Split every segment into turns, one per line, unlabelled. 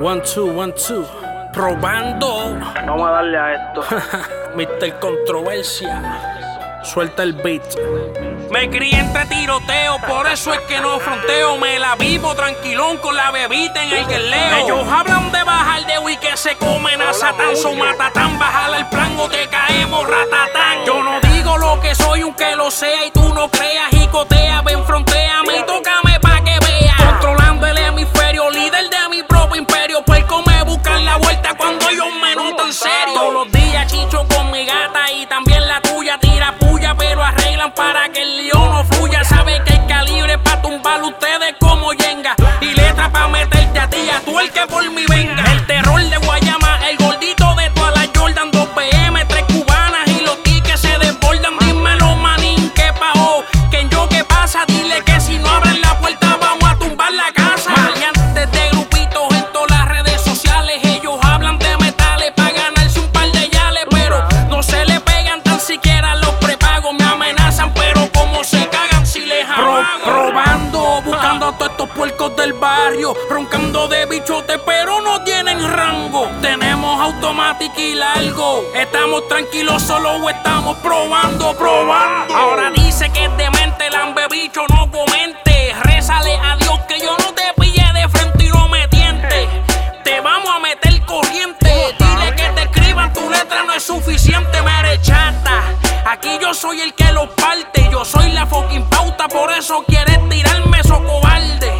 One, two, one, two. Probando.
Vamos a darle a esto.
Mr. Controversia. Suelta el beat.
Me crié entre tiroteo, por eso es que no fronteo. Me la vivo tranquilón con la bebita en el guerleo. Ellos hablan de bajar de Wii que se comen a Satán, su matatán. Bajar el plan o te caemos ratatán. Yo no digo lo que soy, aunque lo sea y tú no creas. Pero arreglan para que el lío no fluya. Sabe que hay calibre pa' tumbar ustedes Roncando de bichote, pero no tienen rango. Tenemos automática y largo. Estamos tranquilos, solo estamos probando, probando. Ahora dice que es demente, lambe bicho, no comente. Rézale a Dios que yo no te pille de frente y no me tiente. Te vamos a meter corriente. Dile que te escriban, tu letra no es suficiente, me eres chata. Aquí yo soy el que los parte, yo soy la fucking pauta, por eso quieres tirarme, eso cobarde.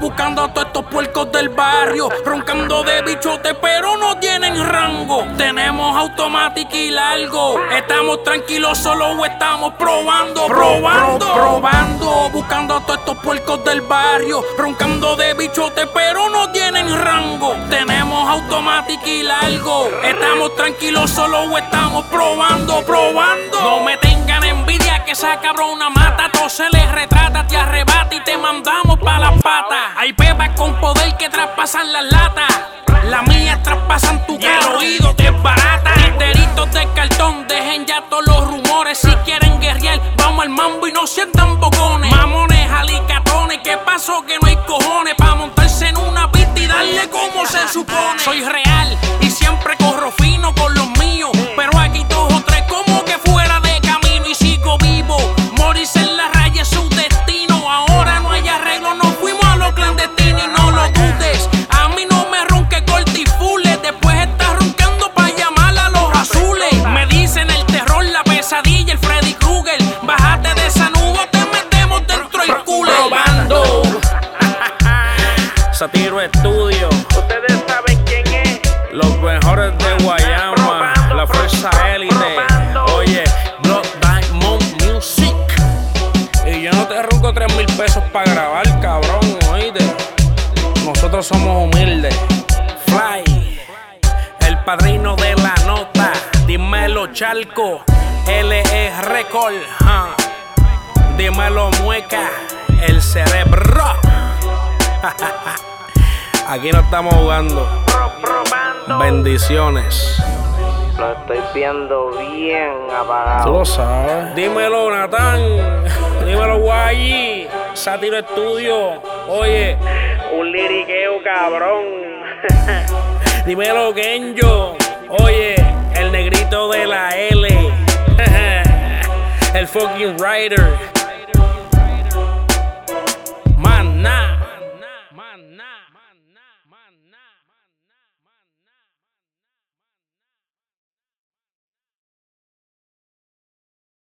Buscando a todos estos puercos del barrio. Roncando de bichote, pero no tienen rango. Tenemos automática y largo. Estamos tranquilos, solo estamos probando, probando, probando. Buscando a todos estos puercos del barrio. Roncando de bichote, pero no tienen rango. Tenemos automática y largo. Estamos tranquilos, solo estamos probando, probando. No me tengan envidia que esa cabrona se les retrata, te arrebata y te mandamos pa' las patas. Hay pepas con poder que traspasan las latas. Las mías traspasan tu cara. el oído te barata. Tiriteritos de cartón, dejen ya todos los rumores. Si quieren guerrear, vamos al mambo y no sientan bocones. Mamones, alicatones, ¿qué pasó? Que no hay cojones para montarse en una pista y darle como se supone. Soy real
Satiro Estudio.
Ustedes saben quién es.
Los mejores de Guayama. La fuerza élite. Oye, Blood Diamond Music. Y yo no te ronco 3 mil pesos para grabar, cabrón. Oíste. Nosotros somos humildes. Fly. El padrino de la nota. Dímelo, Chalco. LE Record. ah. Dímelo, Mueca. El cerebro. Aquí no estamos jugando. Bendiciones.
Lo estoy viendo bien
Tú
apagado.
lo sabes. Dímelo, Natán. Dímelo, Guayi. Sátiro Estudio. Oye,
Un liriqueo cabrón.
dímelo, Genjo. Oye, el negrito de la L. el fucking writer.